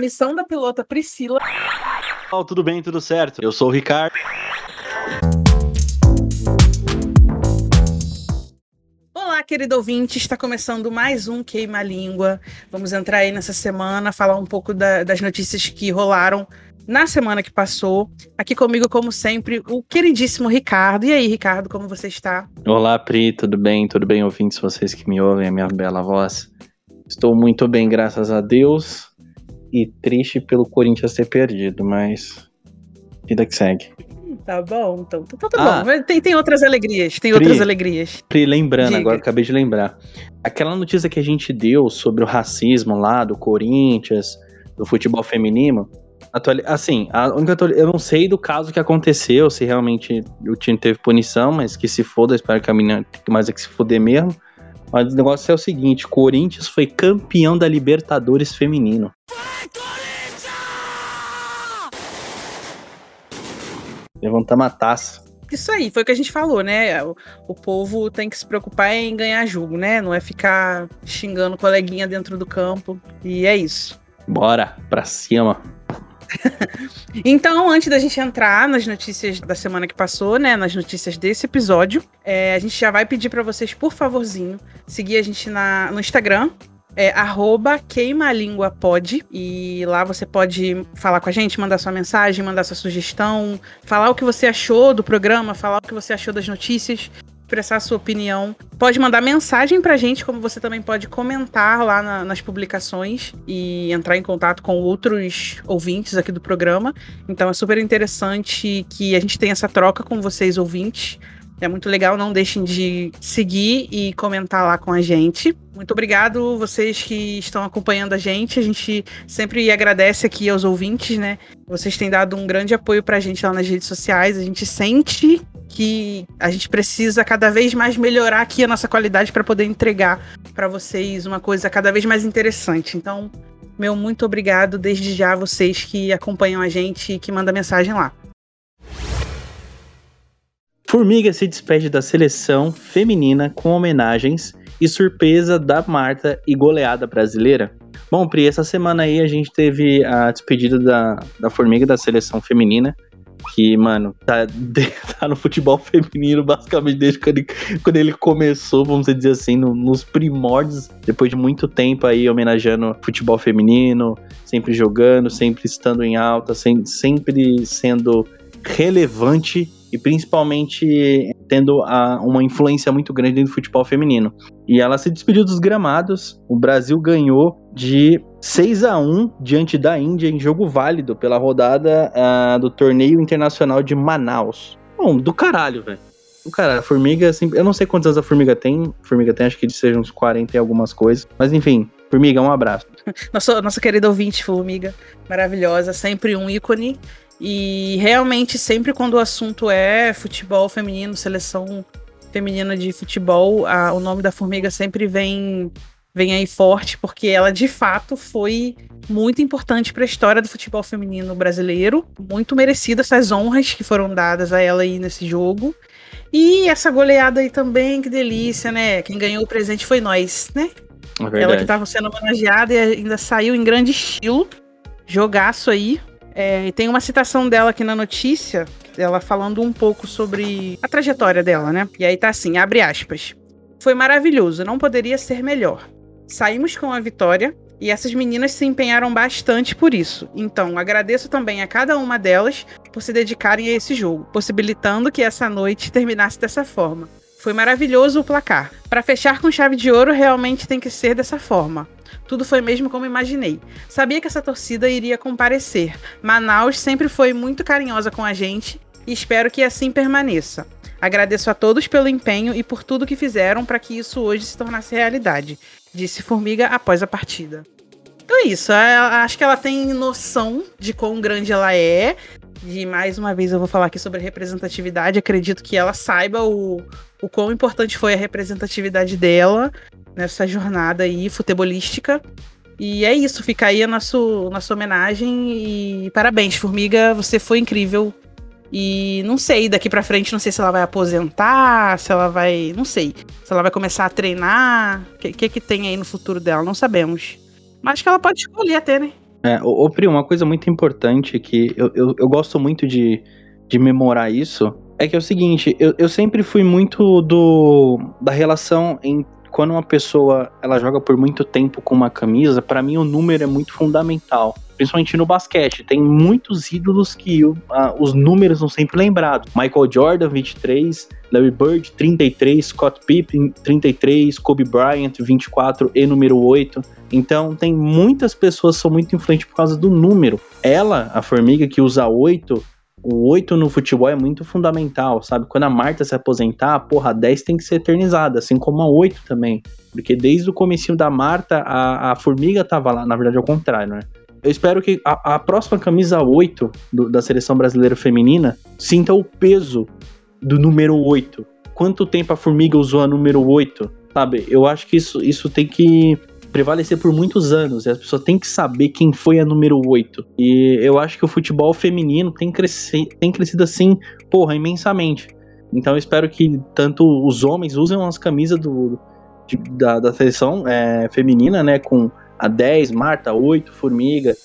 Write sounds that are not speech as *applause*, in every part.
missão da pilota Priscila. Oh, tudo bem, tudo certo. Eu sou o Ricardo. Olá, querido ouvinte, está começando mais um Queima Língua. Vamos entrar aí nessa semana, falar um pouco da, das notícias que rolaram na semana que passou. Aqui comigo, como sempre, o queridíssimo Ricardo. E aí, Ricardo, como você está? Olá, Pri, tudo bem? Tudo bem, ouvintes, vocês que me ouvem, a minha bela voz? Estou muito bem, graças a Deus. E triste pelo Corinthians ter perdido, mas. Vida que segue. Tá bom, então. Tá, tá ah, bom. Tem, tem outras alegrias. Tem Pri, outras alegrias. Pri, lembrando, Diga. agora acabei de lembrar. Aquela notícia que a gente deu sobre o racismo lá do Corinthians, do futebol feminino, Atuali assim, a única eu não sei do caso que aconteceu, se realmente o time teve punição, mas que se foda, espero que a menina mais é que se foder mesmo. Mas o negócio é o seguinte: Corinthians foi campeão da Libertadores feminino. Vai, Corinthians! Levantamos a taça. Isso aí, foi o que a gente falou, né? O, o, povo tem que se preocupar em ganhar jogo, né? Não é ficar xingando coleguinha dentro do campo. E é isso. Bora, pra cima. *laughs* então, antes da gente entrar nas notícias da semana que passou, né, nas notícias desse episódio, é, a gente já vai pedir para vocês, por favorzinho, seguir a gente na, no Instagram, é arroba queimalinguapod e lá você pode falar com a gente, mandar sua mensagem, mandar sua sugestão, falar o que você achou do programa, falar o que você achou das notícias expressar a sua opinião. Pode mandar mensagem pra gente, como você também pode comentar lá na, nas publicações e entrar em contato com outros ouvintes aqui do programa. Então é super interessante que a gente tenha essa troca com vocês, ouvintes. É muito legal, não deixem de seguir e comentar lá com a gente. Muito obrigado vocês que estão acompanhando a gente. A gente sempre agradece aqui aos ouvintes, né? Vocês têm dado um grande apoio pra gente lá nas redes sociais. A gente sente que a gente precisa cada vez mais melhorar aqui a nossa qualidade para poder entregar para vocês uma coisa cada vez mais interessante. Então, meu muito obrigado desde já a vocês que acompanham a gente e que mandam mensagem lá. Formiga se despede da seleção feminina com homenagens e surpresa da Marta e goleada brasileira. Bom, Pri, essa semana aí a gente teve a despedida da, da Formiga da seleção feminina, que, mano, tá, *laughs* tá no futebol feminino basicamente desde quando ele, quando ele começou, vamos dizer assim, no, nos primórdios, depois de muito tempo aí homenageando futebol feminino, sempre jogando, sempre estando em alta, sem, sempre sendo relevante e principalmente tendo a, uma influência muito grande no futebol feminino. E ela se despediu dos gramados. O Brasil ganhou de 6 a 1 diante da Índia em jogo válido pela rodada uh, do torneio internacional de Manaus. Bom, do caralho, velho. Do caralho, a formiga, assim, eu não sei quantos anos a formiga tem. Formiga tem, acho que sejam uns 40 e algumas coisas. Mas enfim, formiga, um abraço. *laughs* Nossa, nossa querida ouvinte, formiga, maravilhosa, sempre um ícone. E realmente, sempre quando o assunto é futebol feminino, seleção feminina de futebol, a, o nome da formiga sempre vem vem aí forte, porque ela de fato foi muito importante para a história do futebol feminino brasileiro. Muito merecidas essas honras que foram dadas a ela aí nesse jogo. E essa goleada aí também, que delícia, né? Quem ganhou o presente foi nós, né? É ela que estava sendo homenageada e ainda saiu em grande estilo. Jogaço aí. É, e tem uma citação dela aqui na notícia, ela falando um pouco sobre a trajetória dela, né? E aí tá assim, abre aspas. Foi maravilhoso, não poderia ser melhor. Saímos com a vitória e essas meninas se empenharam bastante por isso. Então, agradeço também a cada uma delas por se dedicarem a esse jogo, possibilitando que essa noite terminasse dessa forma. Foi maravilhoso o placar. Para fechar com chave de ouro, realmente tem que ser dessa forma. Tudo foi mesmo como imaginei. Sabia que essa torcida iria comparecer. Manaus sempre foi muito carinhosa com a gente e espero que assim permaneça. Agradeço a todos pelo empenho e por tudo que fizeram para que isso hoje se tornasse realidade, disse Formiga após a partida. Então é isso, acho que ela tem noção de quão grande ela é. E mais uma vez eu vou falar aqui sobre representatividade. Acredito que ela saiba o, o quão importante foi a representatividade dela nessa jornada aí futebolística. E é isso, fica aí a nosso, nossa homenagem e parabéns, Formiga, você foi incrível. E não sei, daqui pra frente, não sei se ela vai aposentar, se ela vai. Não sei. Se ela vai começar a treinar. O que, que, que tem aí no futuro dela? Não sabemos. Mas que ela pode escolher até, né? É, ô, ô Pri, uma coisa muito importante que eu, eu, eu gosto muito de, de memorar isso é que é o seguinte, eu, eu sempre fui muito do da relação em quando uma pessoa ela joga por muito tempo com uma camisa, para mim o número é muito fundamental. Principalmente no basquete, tem muitos ídolos que uh, os números são sempre lembrados. Michael Jordan, 23, Larry Bird, 33, Scott Pippen, 33, Kobe Bryant, 24 e número 8. Então, tem muitas pessoas que são muito influentes por causa do número. Ela, a formiga que usa 8, o 8 no futebol é muito fundamental, sabe? Quando a Marta se aposentar, porra, a 10 tem que ser eternizada, assim como a 8 também. Porque desde o comecinho da Marta, a, a formiga tava lá, na verdade é o contrário, né? Eu espero que a, a próxima camisa 8 do, da seleção brasileira feminina sinta o peso do número 8. Quanto tempo a formiga usou a número 8? Sabe? Eu acho que isso, isso tem que prevalecer por muitos anos. E as pessoas têm que saber quem foi a número 8. E eu acho que o futebol feminino tem, cresci tem crescido assim, porra, imensamente. Então eu espero que tanto os homens usem as camisas do, de, da, da seleção é, feminina, né? Com a 10, Marta, 8, Formiga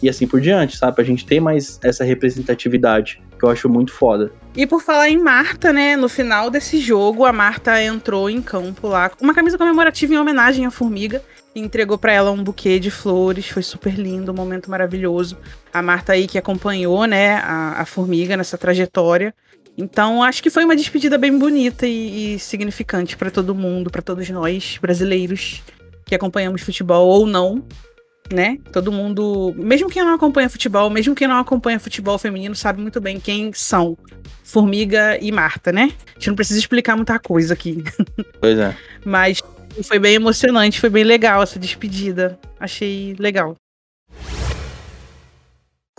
e assim por diante, sabe? Pra gente ter mais essa representatividade, que eu acho muito foda. E por falar em Marta, né? No final desse jogo, a Marta entrou em campo lá com uma camisa comemorativa em homenagem à Formiga entregou para ela um buquê de flores, foi super lindo, um momento maravilhoso. A Marta aí que acompanhou, né, a, a formiga nessa trajetória. Então, acho que foi uma despedida bem bonita e, e significante para todo mundo, para todos nós brasileiros que acompanhamos futebol ou não, né? Todo mundo, mesmo quem não acompanha futebol, mesmo quem não acompanha futebol feminino, sabe muito bem quem são Formiga e Marta, né? A gente não precisa explicar muita coisa aqui. Pois é. *laughs* Mas foi bem emocionante, foi bem legal essa despedida. Achei legal.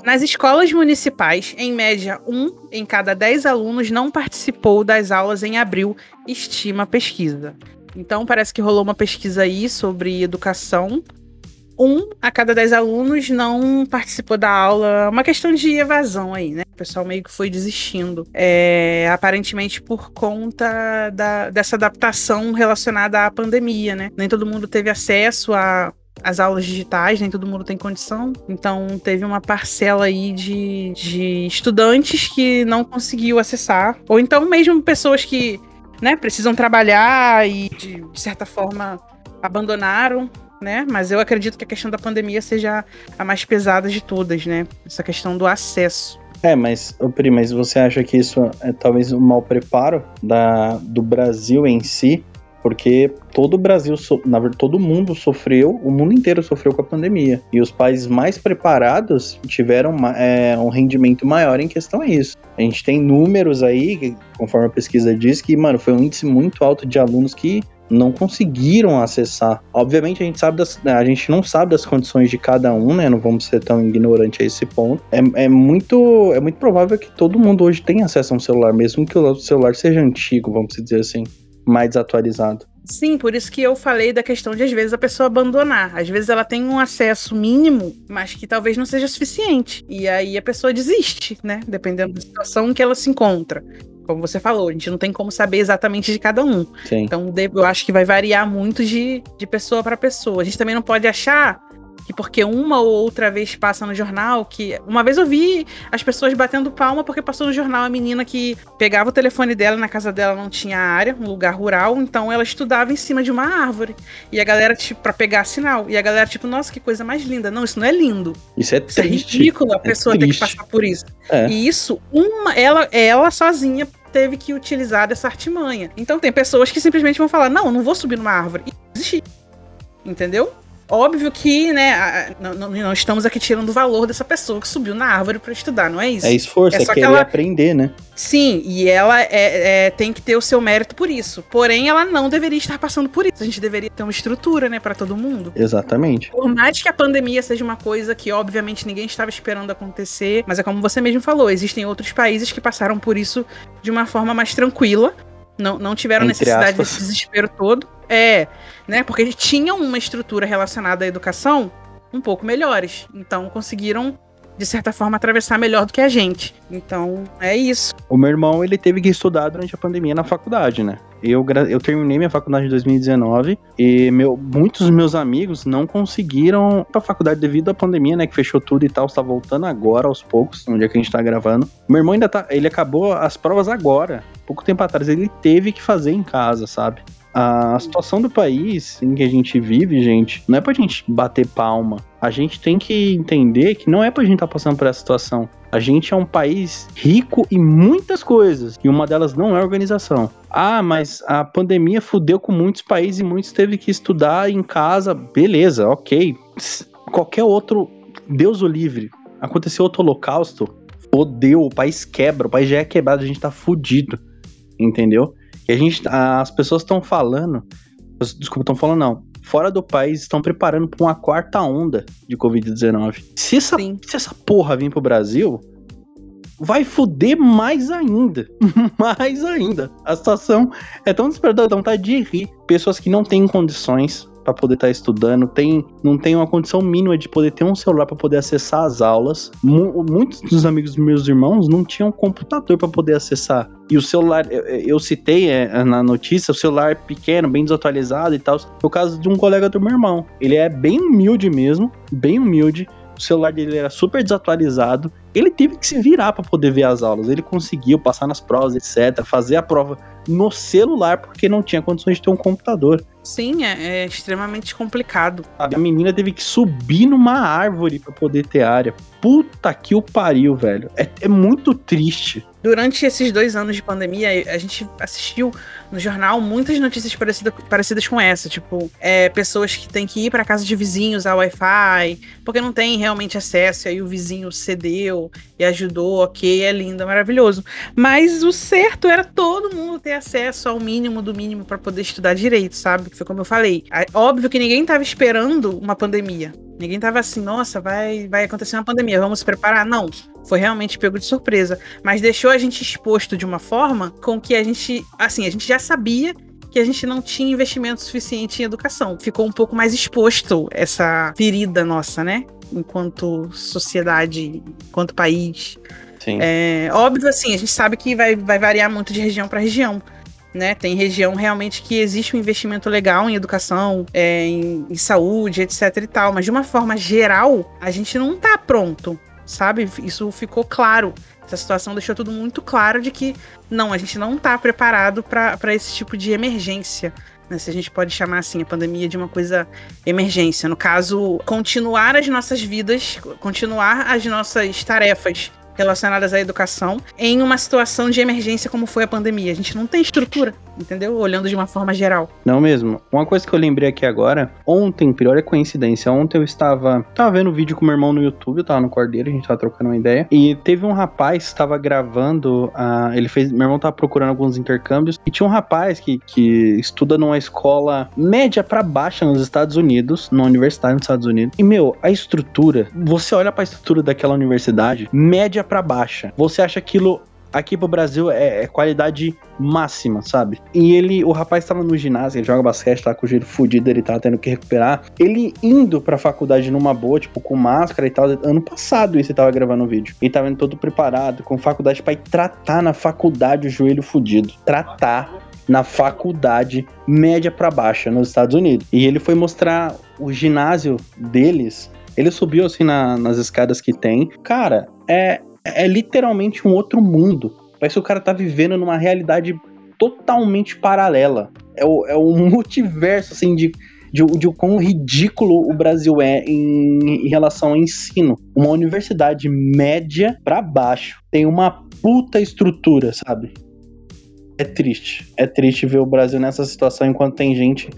Nas escolas municipais, em média, um em cada dez alunos não participou das aulas em abril, estima a pesquisa. Então, parece que rolou uma pesquisa aí sobre educação um a cada dez alunos não participou da aula. Uma questão de evasão aí, né? O pessoal meio que foi desistindo. É, aparentemente por conta da, dessa adaptação relacionada à pandemia, né? Nem todo mundo teve acesso a as aulas digitais, nem todo mundo tem condição. Então teve uma parcela aí de, de estudantes que não conseguiu acessar. Ou então mesmo pessoas que né, precisam trabalhar e de, de certa forma abandonaram né? Mas eu acredito que a questão da pandemia seja a mais pesada de todas, né? Essa questão do acesso. É, mas, Pri, mas você acha que isso é talvez um mau preparo da, do Brasil em si? Porque todo o Brasil, na verdade, todo mundo sofreu, o mundo inteiro sofreu com a pandemia. E os países mais preparados tiveram é, um rendimento maior em questão a isso. A gente tem números aí, conforme a pesquisa diz, que, mano, foi um índice muito alto de alunos que não conseguiram acessar. Obviamente a gente sabe das, a gente não sabe das condições de cada um, né? Não vamos ser tão ignorantes a esse ponto. É, é muito é muito provável que todo mundo hoje tenha acesso a um celular, mesmo que o celular seja antigo, vamos dizer assim, mais desatualizado. Sim, por isso que eu falei da questão de às vezes a pessoa abandonar. Às vezes ela tem um acesso mínimo, mas que talvez não seja suficiente. E aí a pessoa desiste, né? Dependendo da situação que ela se encontra como você falou, a gente não tem como saber exatamente de cada um. Sim. Então, eu acho que vai variar muito de, de pessoa para pessoa. A gente também não pode achar que porque uma ou outra vez passa no jornal, que uma vez eu vi as pessoas batendo palma porque passou no jornal a menina que pegava o telefone dela, na casa dela não tinha área, um lugar rural, então ela estudava em cima de uma árvore. E a galera, tipo, pra pegar sinal. E a galera, tipo, nossa, que coisa mais linda. Não, isso não é lindo. Isso é triste. Isso é ridículo a é pessoa ter que passar por isso. É. E isso, uma, ela, ela sozinha teve que utilizar dessa artimanha. Então tem pessoas que simplesmente vão falar: não, não vou subir numa árvore. E desistir. Entendeu? Óbvio que, né, não, não, estamos aqui tirando o valor dessa pessoa que subiu na árvore para estudar, não é isso? É esforço, é, é querer ela... aprender, né? Sim, e ela é, é, tem que ter o seu mérito por isso. Porém, ela não deveria estar passando por isso. A gente deveria ter uma estrutura, né, para todo mundo. Exatamente. Por mais que a pandemia seja uma coisa que, obviamente, ninguém estava esperando acontecer, mas é como você mesmo falou, existem outros países que passaram por isso de uma forma mais tranquila. Não, não tiveram Entre necessidade aspas. desse desespero todo. É, né? Porque tinham uma estrutura relacionada à educação um pouco melhores. Então conseguiram de certa forma, atravessar melhor do que a gente. Então, é isso. O meu irmão, ele teve que estudar durante a pandemia na faculdade, né? Eu, eu terminei minha faculdade em 2019 e meu, muitos dos meus amigos não conseguiram ir pra faculdade devido à pandemia, né? Que fechou tudo e tal. Está voltando agora aos poucos, no dia que a gente tá gravando. Meu irmão ainda tá. Ele acabou as provas agora. Pouco tempo atrás. Ele teve que fazer em casa, sabe? A situação do país em que a gente vive, gente, não é pra gente bater palma. A gente tem que entender que não é pra gente estar tá passando por essa situação. A gente é um país rico em muitas coisas e uma delas não é organização. Ah, mas a pandemia fudeu com muitos países e muitos teve que estudar em casa. Beleza, ok. Qualquer outro, Deus o livre, aconteceu outro holocausto, fodeu, o país quebra, o país já é quebrado, a gente tá fudido. Entendeu? E a gente, as pessoas estão falando, desculpa, estão falando não, fora do país estão preparando para uma quarta onda de Covid-19. Se essa, se essa porra vir pro Brasil, vai fuder mais ainda. *laughs* mais ainda. A situação é tão desesperadora, dá vontade de rir. Pessoas que não têm condições para poder estar tá estudando, tem, não tem uma condição mínima de poder ter um celular para poder acessar as aulas. muitos dos amigos dos meus irmãos não tinham computador para poder acessar. E o celular, eu, eu citei é, na notícia, o celular pequeno, bem desatualizado e tal. Foi o caso de um colega do meu irmão. Ele é bem humilde mesmo, bem humilde o celular dele era super desatualizado. Ele teve que se virar para poder ver as aulas. Ele conseguiu passar nas provas, etc., fazer a prova no celular porque não tinha condições de ter um computador. Sim, é, é extremamente complicado. A menina teve que subir numa árvore para poder ter área. Puta que o pariu, velho. É, é muito triste. Durante esses dois anos de pandemia, a gente assistiu no jornal muitas notícias parecidas, parecidas com essa. Tipo, é, pessoas que têm que ir para casa de vizinhos a Wi-Fi, porque não tem realmente acesso, e aí o vizinho cedeu e ajudou, ok, é lindo, é maravilhoso. Mas o certo era todo mundo ter acesso ao mínimo do mínimo para poder estudar direito, sabe? Foi como eu falei. Óbvio que ninguém estava esperando uma pandemia. Ninguém tava assim, nossa, vai, vai acontecer uma pandemia, vamos se preparar. Não, foi realmente pego de surpresa. Mas deixou a gente exposto de uma forma com que a gente, assim, a gente já sabia que a gente não tinha investimento suficiente em educação. Ficou um pouco mais exposto essa ferida nossa, né? Enquanto sociedade, enquanto país. Sim. É, óbvio, assim, a gente sabe que vai, vai variar muito de região para região né? Tem região realmente que existe um investimento legal em educação, é, em, em, saúde, etc e tal. Mas de uma forma geral, a gente não tá pronto, sabe? Isso ficou claro. Essa situação deixou tudo muito claro de que não, a gente não tá preparado para esse tipo de emergência. Né, se a gente pode chamar assim a pandemia de uma coisa emergência. No caso, continuar as nossas vidas, continuar as nossas tarefas relacionadas à educação em uma situação de emergência como foi a pandemia. A gente não tem estrutura, entendeu? Olhando de uma forma geral. Não mesmo. Uma coisa que eu lembrei aqui agora, ontem, pior é coincidência, ontem eu estava, estava vendo vídeo com meu irmão no YouTube, eu tava no Cordeiro, a gente tava trocando uma ideia, e teve um rapaz que estava gravando, uh, ele fez, meu irmão tava procurando alguns intercâmbios, e tinha um rapaz que, que estuda numa escola média para baixa nos Estados Unidos, numa universidade nos Estados Unidos, e meu, a estrutura, você olha para a estrutura daquela universidade, média para baixa. Você acha aquilo aqui pro Brasil é, é, qualidade máxima, sabe? E ele, o rapaz tava no ginásio, ele joga basquete, tá com o jeito fudido, ele tá tendo que recuperar. Ele indo pra faculdade numa boa, tipo, com máscara e tal. Ano passado isso ele tava gravando um vídeo. E tava indo todo preparado, com faculdade pra ir tratar na faculdade o joelho fudido. Tratar na faculdade média para baixa nos Estados Unidos. E ele foi mostrar o ginásio deles. Ele subiu assim na, nas escadas que tem. Cara, é, é literalmente um outro mundo. Parece que o cara tá vivendo numa realidade totalmente paralela. É o, é o *laughs* multiverso, assim, de, de, de quão ridículo o Brasil é em, em relação ao ensino. Uma universidade média para baixo tem uma puta estrutura, sabe? É triste. É triste ver o Brasil nessa situação enquanto tem gente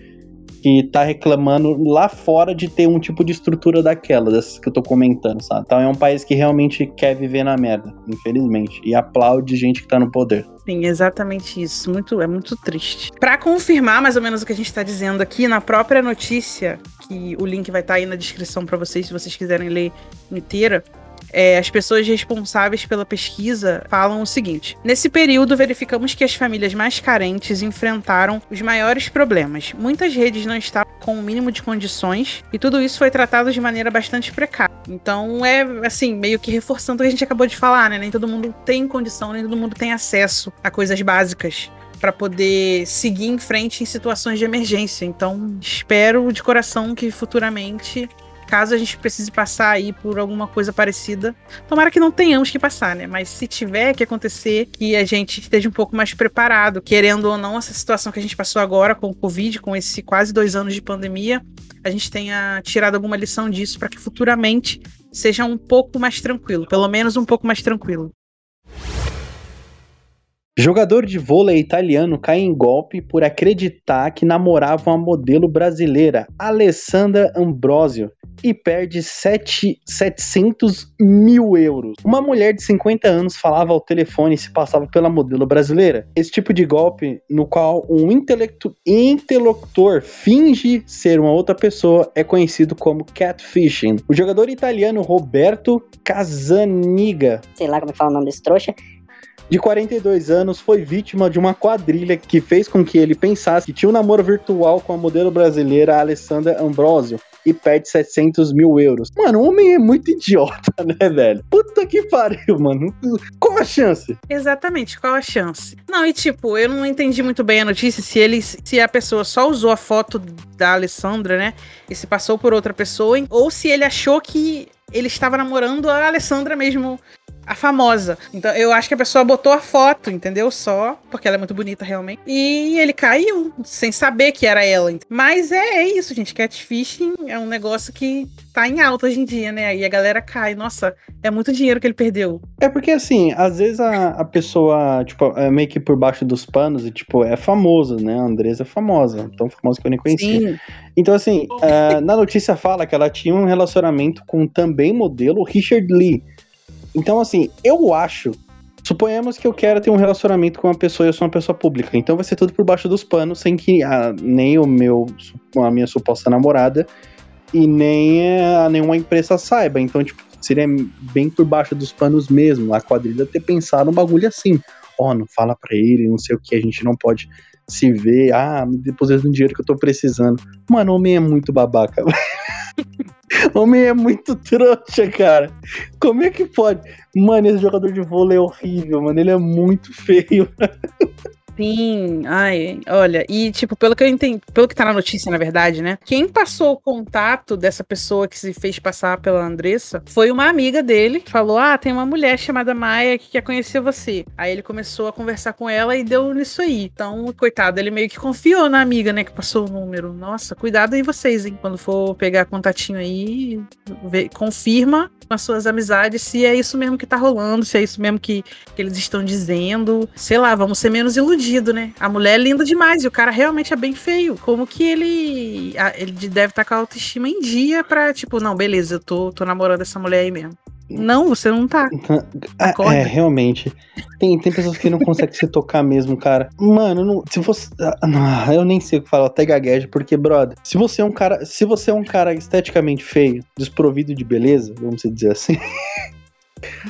que tá reclamando lá fora de ter um tipo de estrutura daquela, dessas que eu tô comentando, sabe? Então é um país que realmente quer viver na merda, infelizmente. E aplaude gente que tá no poder. Sim, exatamente isso. Muito, é muito triste. Para confirmar mais ou menos o que a gente tá dizendo aqui, na própria notícia, que o link vai estar tá aí na descrição para vocês, se vocês quiserem ler inteira, é, as pessoas responsáveis pela pesquisa falam o seguinte: nesse período, verificamos que as famílias mais carentes enfrentaram os maiores problemas. Muitas redes não estavam com o mínimo de condições e tudo isso foi tratado de maneira bastante precária. Então é assim, meio que reforçando o que a gente acabou de falar, né? Nem todo mundo tem condição, nem todo mundo tem acesso a coisas básicas para poder seguir em frente em situações de emergência. Então, espero de coração que futuramente caso a gente precise passar aí por alguma coisa parecida, tomara que não tenhamos que passar, né? Mas se tiver que acontecer, que a gente esteja um pouco mais preparado, querendo ou não, essa situação que a gente passou agora com o Covid, com esse quase dois anos de pandemia, a gente tenha tirado alguma lição disso para que futuramente seja um pouco mais tranquilo, pelo menos um pouco mais tranquilo. Jogador de vôlei italiano cai em golpe por acreditar que namorava uma modelo brasileira, Alessandra Ambrosio, e perde 7, 700 mil euros. Uma mulher de 50 anos falava ao telefone e se passava pela modelo brasileira. Esse tipo de golpe, no qual um interlocutor finge ser uma outra pessoa, é conhecido como catfishing. O jogador italiano Roberto Casaniga, sei lá como é que fala o nome desse trouxa, de 42 anos, foi vítima de uma quadrilha que fez com que ele pensasse que tinha um namoro virtual com a modelo brasileira Alessandra Ambrosio e perde 700 mil euros. Mano, o homem é muito idiota, *laughs* né, velho? Puta que pariu, mano. Qual a chance? Exatamente, qual a chance? Não, e tipo, eu não entendi muito bem a notícia se ele, se a pessoa só usou a foto da Alessandra, né, e se passou por outra pessoa, ou se ele achou que ele estava namorando a Alessandra mesmo a famosa. Então eu acho que a pessoa botou a foto, entendeu? Só, porque ela é muito bonita realmente. E ele caiu, sem saber que era ela. Mas é, é isso, gente. Catfishing é um negócio que tá em alta hoje em dia, né? Aí a galera cai. Nossa, é muito dinheiro que ele perdeu. É porque assim, às vezes a, a pessoa, tipo, é meio que por baixo dos panos e, tipo, é famosa, né? A Andresa é famosa, tão famosa que eu nem conhecia. Sim. Então, assim, uh, na notícia fala que ela tinha um relacionamento com também modelo Richard Lee. Então, assim, eu acho. Suponhamos que eu quero ter um relacionamento com uma pessoa e eu sou uma pessoa pública. Então vai ser tudo por baixo dos panos, sem que a, nem o meu, a minha suposta namorada e nem a, nenhuma empresa saiba. Então, tipo, seria bem por baixo dos panos mesmo. A quadrilha ter pensado um bagulho assim. Ó, oh, não fala pra ele, não sei o que, a gente não pode se ver. Ah, me deposita um dinheiro que eu tô precisando. Mano, homem é muito babaca. *laughs* *laughs* Homem é muito trouxa, cara. Como é que pode? Mano, esse jogador de vôlei é horrível, mano. Ele é muito feio. *laughs* Sim, ai, olha, e tipo, pelo que eu entendi, pelo que tá na notícia, na verdade, né? Quem passou o contato dessa pessoa que se fez passar pela Andressa foi uma amiga dele, falou: Ah, tem uma mulher chamada Maia que quer conhecer você. Aí ele começou a conversar com ela e deu nisso aí. Então, coitado, ele meio que confiou na amiga, né, que passou o número. Nossa, cuidado aí vocês, hein? Quando for pegar contatinho aí, vê, confirma com as suas amizades se é isso mesmo que tá rolando, se é isso mesmo que, que eles estão dizendo. Sei lá, vamos ser menos iludidos né? A mulher é linda demais e o cara realmente é bem feio. Como que ele ele deve estar tá com a autoestima em dia pra, tipo, não, beleza, eu tô, tô namorando essa mulher aí mesmo. Não, você não tá. É, é, realmente. Tem, tem pessoas que não conseguem se tocar mesmo, cara. Mano, não, se você. Ah, eu nem sei o que falar, até gaguejo, porque, brother, se você é um cara. Se você é um cara esteticamente feio, desprovido de beleza, vamos dizer assim. *laughs*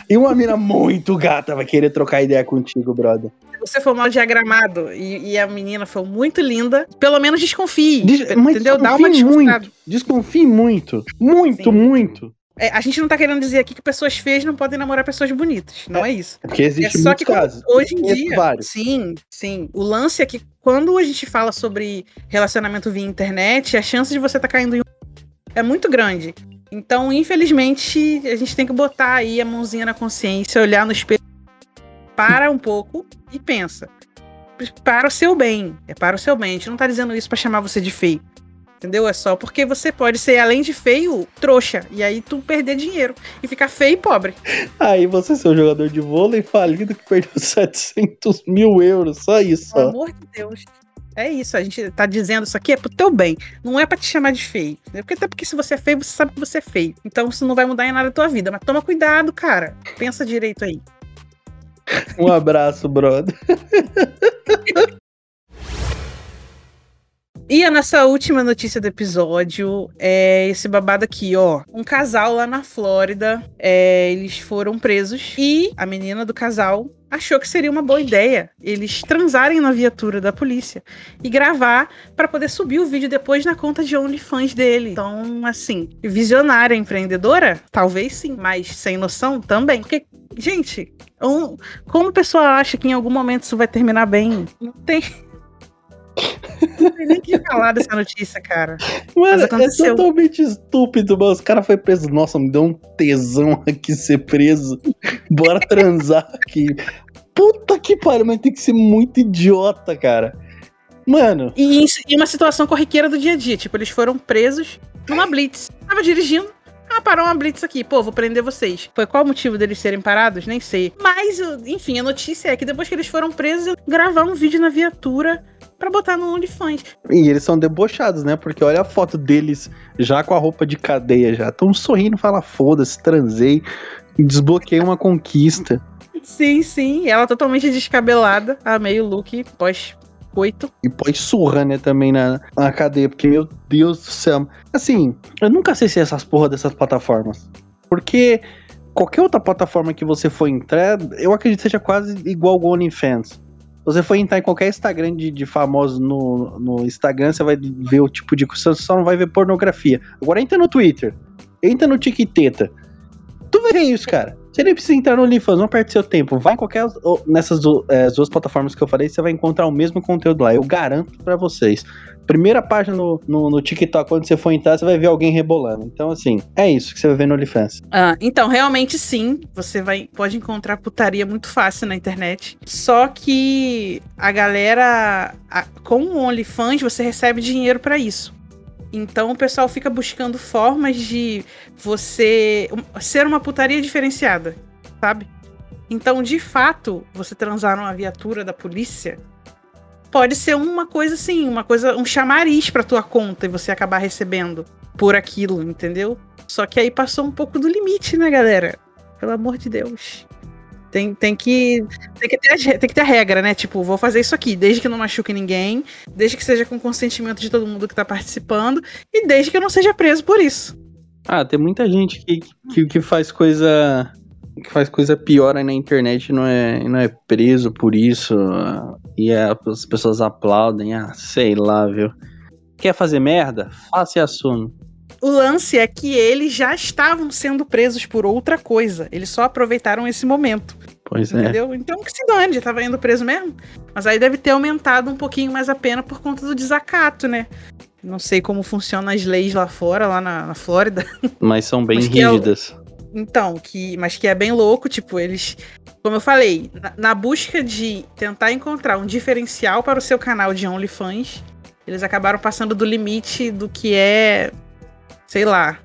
e uma mina muito gata vai querer trocar ideia contigo, brother você for mal diagramado e, e, a menina for muito linda, pelo menos desconfie. Des entendeu? Dá uma muito. Desconfie muito. Muito, Sim. muito. É, a gente não tá querendo dizer aqui que pessoas feias não podem namorar pessoas bonitas. Não é, é isso. Porque existe é só que casos. hoje em dia. Vários. Sim, sim. O lance é que quando a gente fala sobre relacionamento via internet, a chance de você estar tá caindo em um é muito grande. Então, infelizmente, a gente tem que botar aí a mãozinha na consciência, olhar no espelho para um pouco e pensa. Para o seu bem. É para o seu bem. A gente não tá dizendo isso para chamar você de feio. Entendeu? É só porque você pode ser, além de feio, trouxa. E aí tu perder dinheiro. E ficar feio e pobre. Aí você ser um jogador de vôlei falido que perdeu *laughs* 700 mil euros. Só isso. Pelo amor de Deus. É isso, a gente tá dizendo isso aqui é pro teu bem. Não é para te chamar de feio. Porque até porque se você é feio, você sabe que você é feio. Então isso não vai mudar em nada a tua vida. Mas toma cuidado, cara. Pensa direito aí. Um abraço, brother. *laughs* E a nossa última notícia do episódio é esse babado aqui, ó. Um casal lá na Flórida, é, eles foram presos e a menina do casal achou que seria uma boa ideia eles transarem na viatura da polícia e gravar para poder subir o vídeo depois na conta de OnlyFans dele. Então, assim, visionária, empreendedora? Talvez sim, mas sem noção também. Porque, gente, um, como a pessoa acha que em algum momento isso vai terminar bem? Não tem. Não tem nem que falar dessa notícia, cara. Mano, é totalmente estúpido, mas os cara foi preso. Nossa, me deu um tesão aqui ser preso. Bora transar aqui. Puta que pariu, mas tem que ser muito idiota, cara. Mano. E em uma situação corriqueira do dia a dia. Tipo, eles foram presos numa blitz. Tava dirigindo. Ah, parou uma blitz aqui. Pô, vou prender vocês. Foi qual o motivo deles serem parados? Nem sei. Mas, enfim, a notícia é que depois que eles foram presos, gravaram um vídeo na viatura para botar no OnlyFans. E eles são debochados, né? Porque olha a foto deles já com a roupa de cadeia já. Tão sorrindo, fala foda-se, transei, desbloqueei uma conquista. Sim, sim. Ela totalmente descabelada. A meio look pós coito. E pós surra, né, também na, na cadeia, porque, meu Deus do céu. Assim, eu nunca sei se é essas porra dessas plataformas. Porque qualquer outra plataforma que você for entrar, eu acredito que seja quase igual o OnlyFans você for entrar em qualquer Instagram de, de famoso no, no Instagram, você vai ver o tipo de coisa, você só não vai ver pornografia. Agora entra no Twitter, entra no TikTeta. Tu ver isso, cara. Você nem precisa entrar no OnlyFans, não perde seu tempo. Vai em qualquer nessas é, duas plataformas que eu falei, você vai encontrar o mesmo conteúdo lá. Eu garanto para vocês. Primeira página no, no, no, TikTok, quando você for entrar, você vai ver alguém rebolando. Então, assim, é isso que você vai ver no OnlyFans. Ah, então, realmente sim. Você vai, pode encontrar putaria muito fácil na internet. Só que a galera, a, com o OnlyFans, você recebe dinheiro para isso. Então o pessoal fica buscando formas de você ser uma putaria diferenciada, sabe? Então, de fato, você transar numa viatura da polícia pode ser uma coisa assim, uma coisa, um chamariz para tua conta e você acabar recebendo por aquilo, entendeu? Só que aí passou um pouco do limite, né, galera? Pelo amor de Deus. Tem, tem, que, tem, que ter tem que ter a regra, né? Tipo, vou fazer isso aqui, desde que não machuque ninguém, desde que seja com consentimento de todo mundo que tá participando, e desde que eu não seja preso por isso. Ah, tem muita gente que, que, que faz coisa. que faz coisa pior aí na internet e não é, não é preso por isso. E é, as pessoas aplaudem, ah, sei lá, viu? Quer fazer merda? Faça e assume. O lance é que eles já estavam sendo presos por outra coisa. Eles só aproveitaram esse momento. Pois é. entendeu? é. Então que se dane, já tava indo preso mesmo. Mas aí deve ter aumentado um pouquinho mais a pena por conta do desacato, né? Não sei como funcionam as leis lá fora, lá na, na Flórida. *laughs* Mas são bem Mas rígidas. É então, que, mas que é bem louco, tipo, eles, como eu falei, na, na, busca de tentar encontrar um diferencial para o seu canal de OnlyFans, eles acabaram passando do limite do que é sei lá,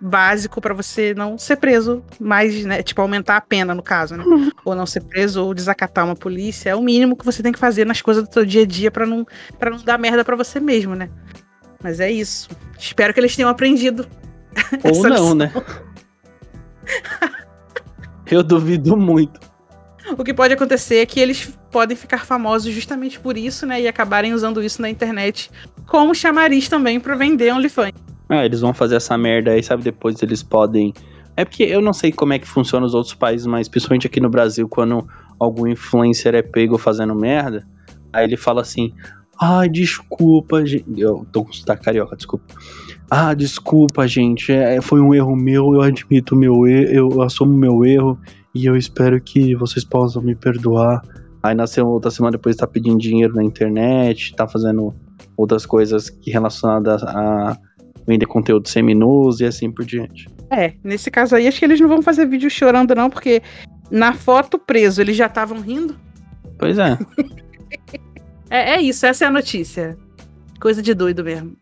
básico para você não ser preso, mais, né, tipo aumentar a pena no caso, né? Uhum. *laughs* Ou não ser preso ou desacatar uma polícia, é o mínimo que você tem que fazer nas coisas do seu dia a dia para não para não dar merda para você mesmo, né? Mas é isso. Espero que eles tenham aprendido. Ou *laughs* não, lição. né? *laughs* Eu duvido muito. O que pode acontecer é que eles podem ficar famosos justamente por isso, né? E acabarem usando isso na internet como chamariz também para vender OnlyFans. Ah, eles vão fazer essa merda aí, sabe? Depois eles podem. É porque eu não sei como é que funciona nos outros países, mas principalmente aqui no Brasil, quando algum influencer é pego fazendo merda, aí ele fala assim: Ai, desculpa, gente. Eu tô com sotaque carioca, desculpa. Ah, desculpa, gente. É, foi um erro meu, eu admito meu erro, eu assumo meu erro e eu espero que vocês possam me perdoar. Aí nasceu outra semana depois tá pedindo dinheiro na internet, tá fazendo outras coisas relacionadas a vender conteúdo seminuso e assim por diante. É, nesse caso aí, acho que eles não vão fazer vídeo chorando, não, porque na foto preso eles já estavam rindo. Pois é. *laughs* é. É isso, essa é a notícia. Coisa de doido mesmo.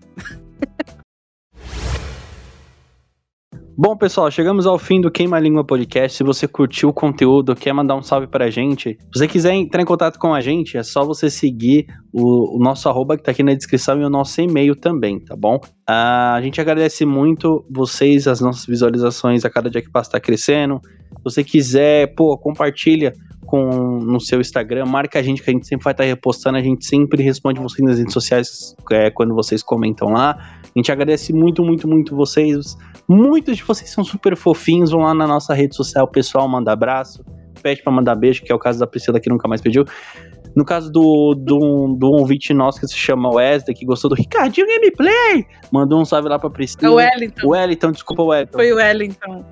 Bom, pessoal, chegamos ao fim do Queima Língua Podcast. Se você curtiu o conteúdo, quer mandar um salve pra gente, se você quiser entrar em contato com a gente, é só você seguir o, o nosso arroba que tá aqui na descrição e o nosso e-mail também, tá bom? Uh, a gente agradece muito vocês, as nossas visualizações a cada dia que passa tá crescendo. Se você quiser, pô, compartilha com, no seu Instagram, marca a gente que a gente sempre vai estar repostando, a gente sempre responde vocês nas redes sociais é, quando vocês comentam lá. A gente agradece muito, muito, muito vocês. Muitos de vocês são super fofinhos, vão lá na nossa rede social, pessoal, manda abraço, pede para mandar beijo, que é o caso da Priscila que nunca mais pediu. No caso do, do, do ouvinte nosso que se chama Wesley, que gostou do Ricardinho Gameplay, mandou um salve lá pra Priscila. É o Wellington. O Wellington, desculpa, Wellington. Foi o Wellington.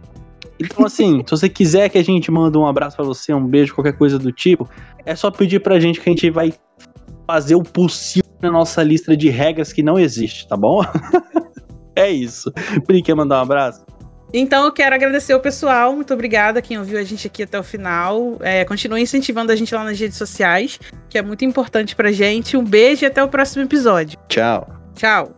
Então, assim, se você quiser que a gente mande um abraço para você, um beijo, qualquer coisa do tipo, é só pedir pra gente que a gente vai fazer o possível na nossa lista de regras que não existe, tá bom? *laughs* é isso. Pri, quer mandar um abraço? Então eu quero agradecer o pessoal, muito obrigada quem ouviu a gente aqui até o final. É, continue incentivando a gente lá nas redes sociais, que é muito importante pra gente. Um beijo e até o próximo episódio. Tchau. Tchau.